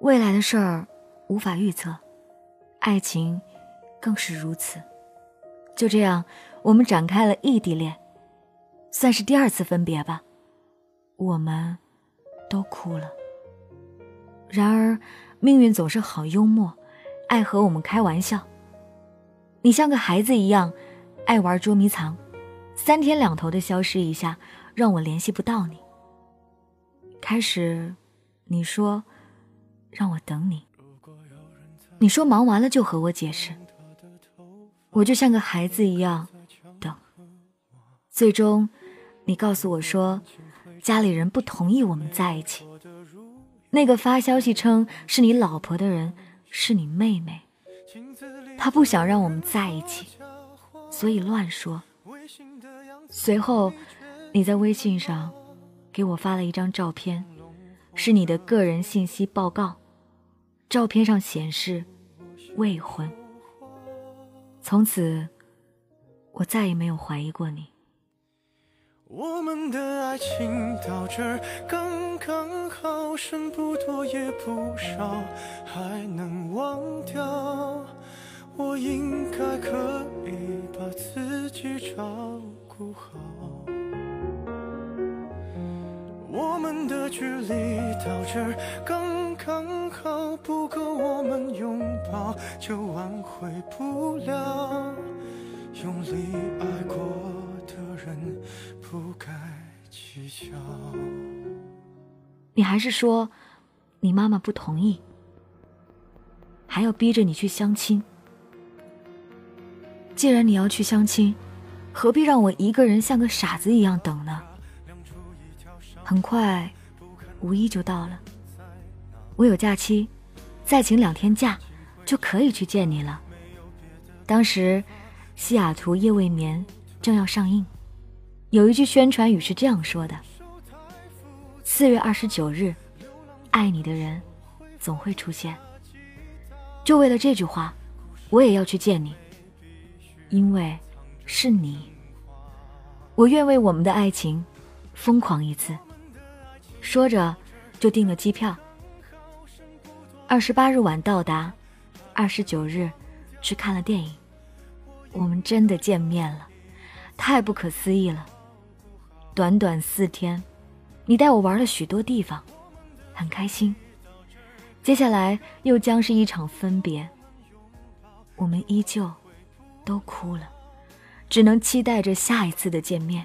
未来的事儿无法预测，爱情更是如此。就这样，我们展开了异地恋，算是第二次分别吧。我们都哭了。然而，命运总是好幽默，爱和我们开玩笑。你像个孩子一样，爱玩捉迷藏，三天两头的消失一下，让我联系不到你。开始，你说让我等你，你说忙完了就和我解释，我就像个孩子一样等。最终，你告诉我说，家里人不同意我们在一起。那个发消息称是你老婆的人是你妹妹，她不想让我们在一起，所以乱说。随后，你在微信上给我发了一张照片，是你的个人信息报告，照片上显示未婚。从此，我再也没有怀疑过你。我们的爱情到这儿刚刚好，剩不多也不少，还能忘掉。我应该可以把自己照顾好。我们的距离到这儿刚刚好，不够我们拥抱，就挽回不了。用力爱过的人。不该计较。你还是说，你妈妈不同意，还要逼着你去相亲。既然你要去相亲，何必让我一个人像个傻子一样等呢？很快，五一就到了，我有假期，再请两天假，就可以去见你了。当时，《西雅图夜未眠》正要上映。有一句宣传语是这样说的：“四月二十九日，爱你的人总会出现。”就为了这句话，我也要去见你，因为是你，我愿为我们的爱情疯狂一次。说着，就订了机票。二十八日晚到达，二十九日去看了电影，我们真的见面了，太不可思议了。短短四天，你带我玩了许多地方，很开心。接下来又将是一场分别，我们依旧都哭了，只能期待着下一次的见面。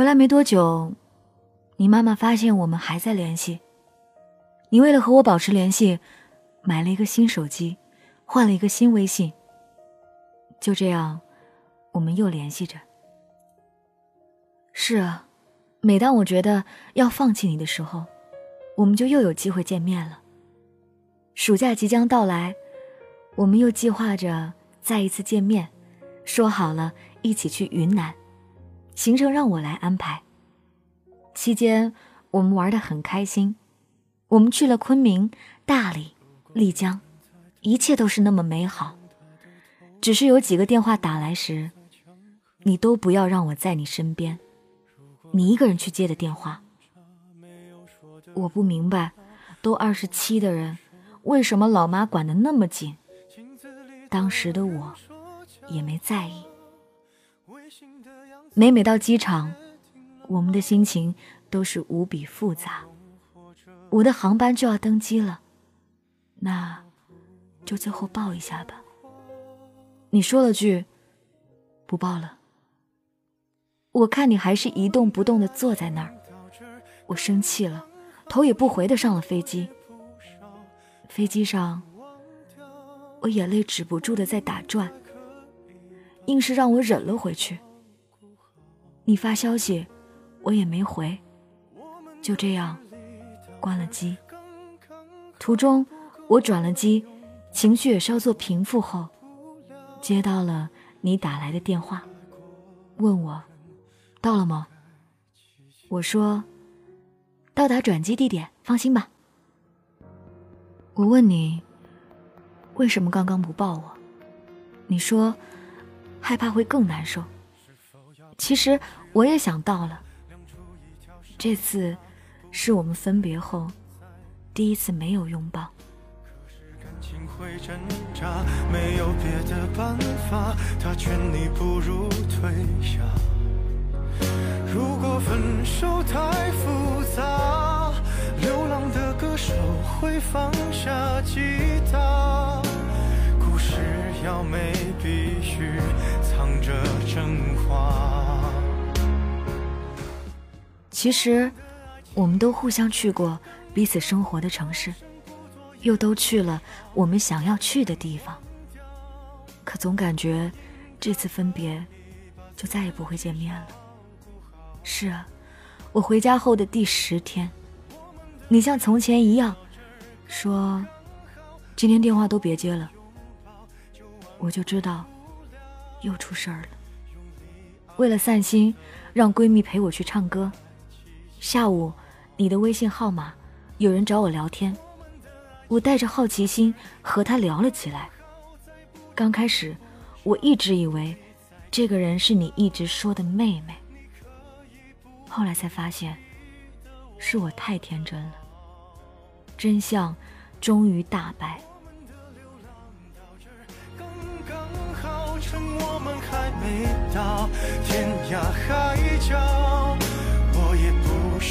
回来没多久，你妈妈发现我们还在联系。你为了和我保持联系，买了一个新手机。换了一个新微信，就这样，我们又联系着。是啊，每当我觉得要放弃你的时候，我们就又有机会见面了。暑假即将到来，我们又计划着再一次见面，说好了一起去云南，行程让我来安排。期间我们玩的很开心，我们去了昆明、大理、丽江。一切都是那么美好，只是有几个电话打来时，你都不要让我在你身边，你一个人去接的电话。我不明白，都二十七的人，为什么老妈管得那么紧？当时的我，也没在意。每每到机场，我们的心情都是无比复杂。我的航班就要登机了，那，就最后抱一下吧。你说了句，不抱了。我看你还是一动不动的坐在那儿，我生气了，头也不回的上了飞机。飞机上，我眼泪止不住的在打转，硬是让我忍了回去。你发消息，我也没回，就这样关了机。途中我转了机，情绪也稍作平复后，接到了你打来的电话，问我到了吗？我说到达转机地点，放心吧。我问你为什么刚刚不抱我？你说害怕会更难受。其实。我也想到了，这次是我们分别后第一次没有拥抱。没有别的办法，他劝你不如退下。如果分手太复杂，流浪的歌手会放下吉他。故事要美，必须藏着其实，我们都互相去过彼此生活的城市，又都去了我们想要去的地方。可总感觉这次分别，就再也不会见面了。是啊，我回家后的第十天，你像从前一样，说今天电话都别接了，我就知道又出事儿了。为了散心，让闺蜜陪我去唱歌。下午，你的微信号码，有人找我聊天，我带着好奇心和他聊了起来。刚开始，我一直以为这个人是你一直说的妹妹，后来才发现是我太天真了。真相终于大白。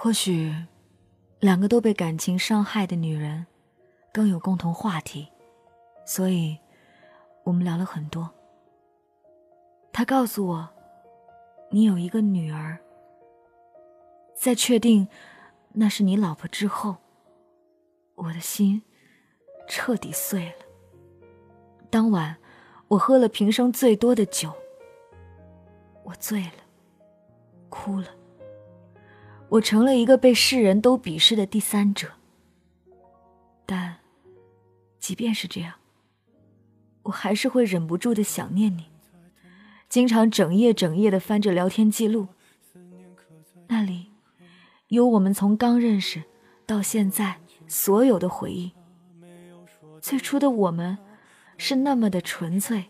或许，两个都被感情伤害的女人，更有共同话题，所以，我们聊了很多。他告诉我，你有一个女儿。在确定那是你老婆之后，我的心彻底碎了。当晚，我喝了平生最多的酒，我醉了，哭了。我成了一个被世人都鄙视的第三者，但，即便是这样，我还是会忍不住的想念你，经常整夜整夜的翻着聊天记录，那里，有我们从刚认识到现在所有的回忆。最初的我们，是那么的纯粹、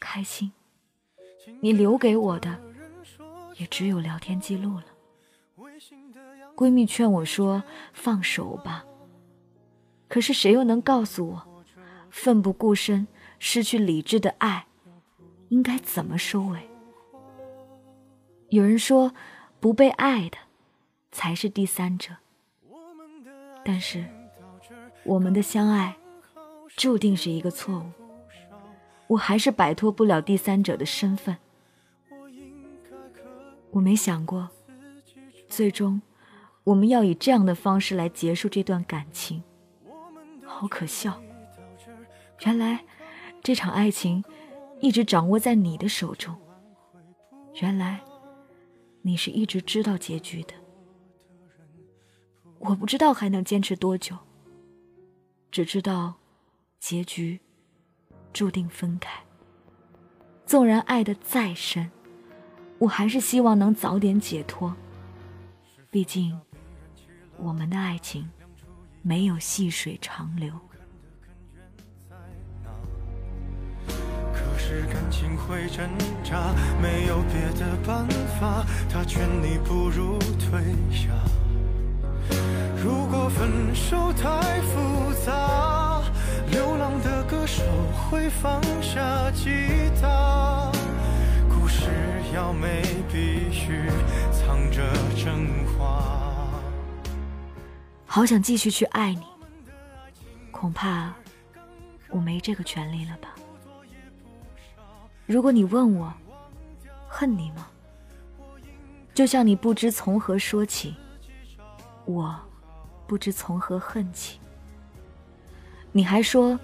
开心，你留给我的，也只有聊天记录了。闺蜜劝我说：“放手吧。”可是谁又能告诉我，奋不顾身、失去理智的爱，应该怎么收尾？有人说，不被爱的才是第三者。但是，我们的相爱注定是一个错误。我还是摆脱不了第三者的身份。我没想过，最终。我们要以这样的方式来结束这段感情，好可笑！原来这场爱情一直掌握在你的手中，原来你是一直知道结局的。我不知道还能坚持多久，只知道结局注定分开。纵然爱的再深，我还是希望能早点解脱。毕竟，我们的爱情没有细水长流。可是感情会挣扎，没有别的办法，他劝你不如退下。如果分手太复杂，流浪的歌手会放下吉他。故事要美，必须藏着真话。好想继续去爱你，恐怕我没这个权利了吧。如果你问我恨你吗？就像你不知从何说起，我不知从何恨起。你还说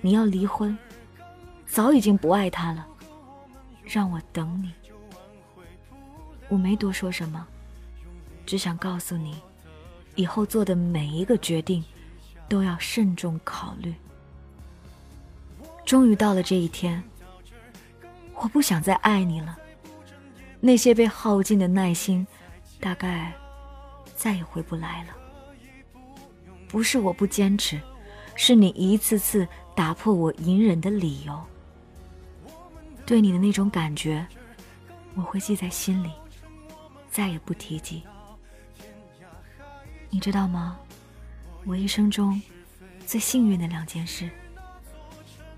你要离婚，早已经不爱他了，让我等你。我没多说什么，只想告诉你，以后做的每一个决定都要慎重考虑。终于到了这一天。我不想再爱你了，那些被耗尽的耐心，大概再也回不来了。不是我不坚持，是你一次次打破我隐忍的理由。对你的那种感觉，我会记在心里，再也不提及。你知道吗？我一生中最幸运的两件事，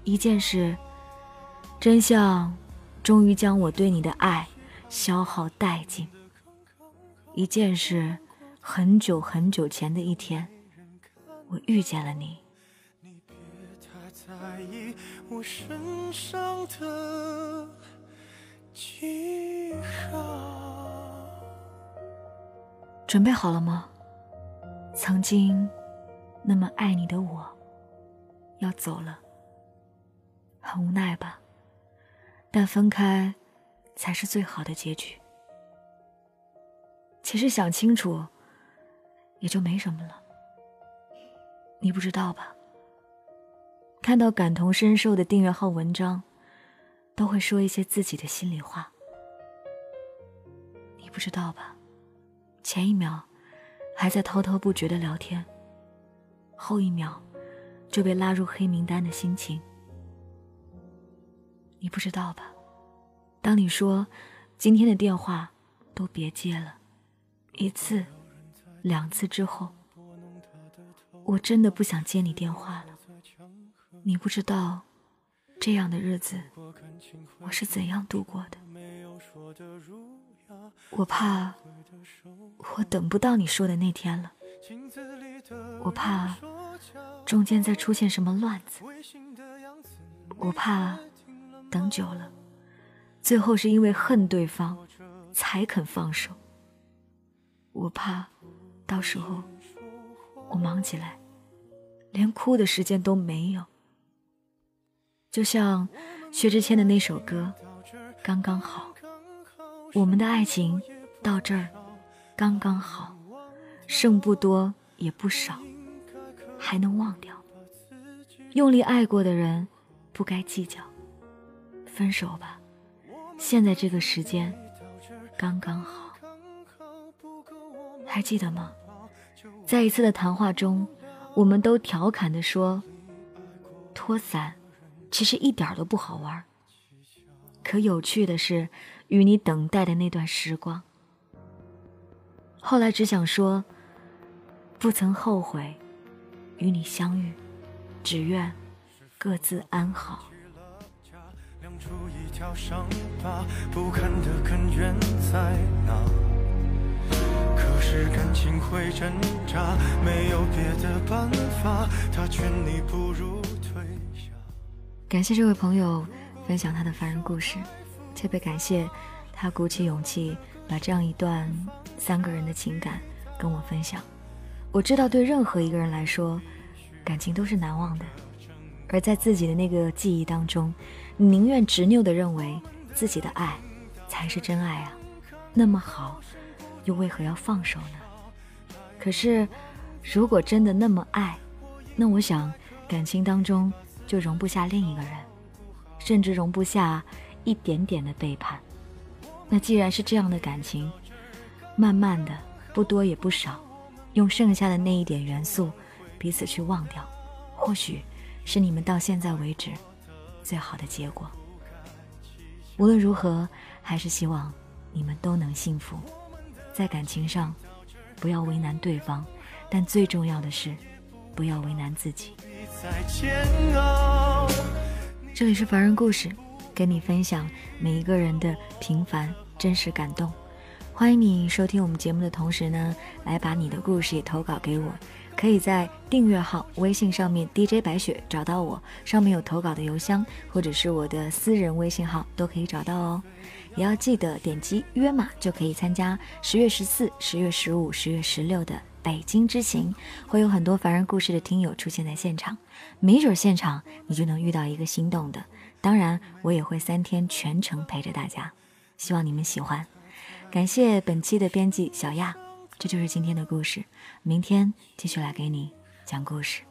一件事，真相。终于将我对你的爱消耗殆尽。一件事，很久很久前的一天，我遇见了你。准备好了吗？曾经那么爱你的我，要走了，很无奈吧？但分开，才是最好的结局。其实想清楚，也就没什么了。你不知道吧？看到感同身受的订阅号文章，都会说一些自己的心里话。你不知道吧？前一秒还在滔滔不绝的聊天，后一秒就被拉入黑名单的心情。你不知道吧？当你说今天的电话都别接了，一次、两次之后，我真的不想接你电话了。你不知道这样的日子我是怎样度过的。我怕我等不到你说的那天了，我怕中间再出现什么乱子，我怕。等久了，最后是因为恨对方，才肯放手。我怕，到时候我忙起来，连哭的时间都没有。就像薛之谦的那首歌，刚刚好，我们的爱情到这儿刚刚好，剩不多也不少，还能忘掉。用力爱过的人，不该计较。分手吧，现在这个时间刚刚好。还记得吗？在一次的谈话中，我们都调侃的说，拖伞其实一点都不好玩。可有趣的是，与你等待的那段时光。后来只想说，不曾后悔与你相遇，只愿各自安好。出一条伤疤，不堪的根源在哪？可是感情会挣扎，没有别的办法。他劝你不如退下。感谢这位朋友分享他的凡人故事，特别感谢他鼓起勇气把这样一段三个人的情感跟我分享。我知道，对任何一个人来说，感情都是难忘的。而在自己的那个记忆当中，宁愿执拗地认为自己的爱才是真爱啊？那么好，又为何要放手呢？可是，如果真的那么爱，那我想感情当中就容不下另一个人，甚至容不下一点点的背叛。那既然是这样的感情，慢慢的，不多也不少，用剩下的那一点元素，彼此去忘掉，或许是你们到现在为止最好的结果。无论如何，还是希望你们都能幸福，在感情上不要为难对方，但最重要的是不要为难自己。这里是凡人故事。跟你分享每一个人的平凡真实感动，欢迎你收听我们节目的同时呢，来把你的故事也投稿给我，可以在订阅号微信上面 DJ 白雪找到我，上面有投稿的邮箱，或者是我的私人微信号都可以找到哦。也要记得点击约码就可以参加十月十四、十月十五、十月十六的北京之行，会有很多凡人故事的听友出现在现场，没准现场你就能遇到一个心动的。当然，我也会三天全程陪着大家，希望你们喜欢。感谢本期的编辑小亚，这就是今天的故事，明天继续来给你讲故事。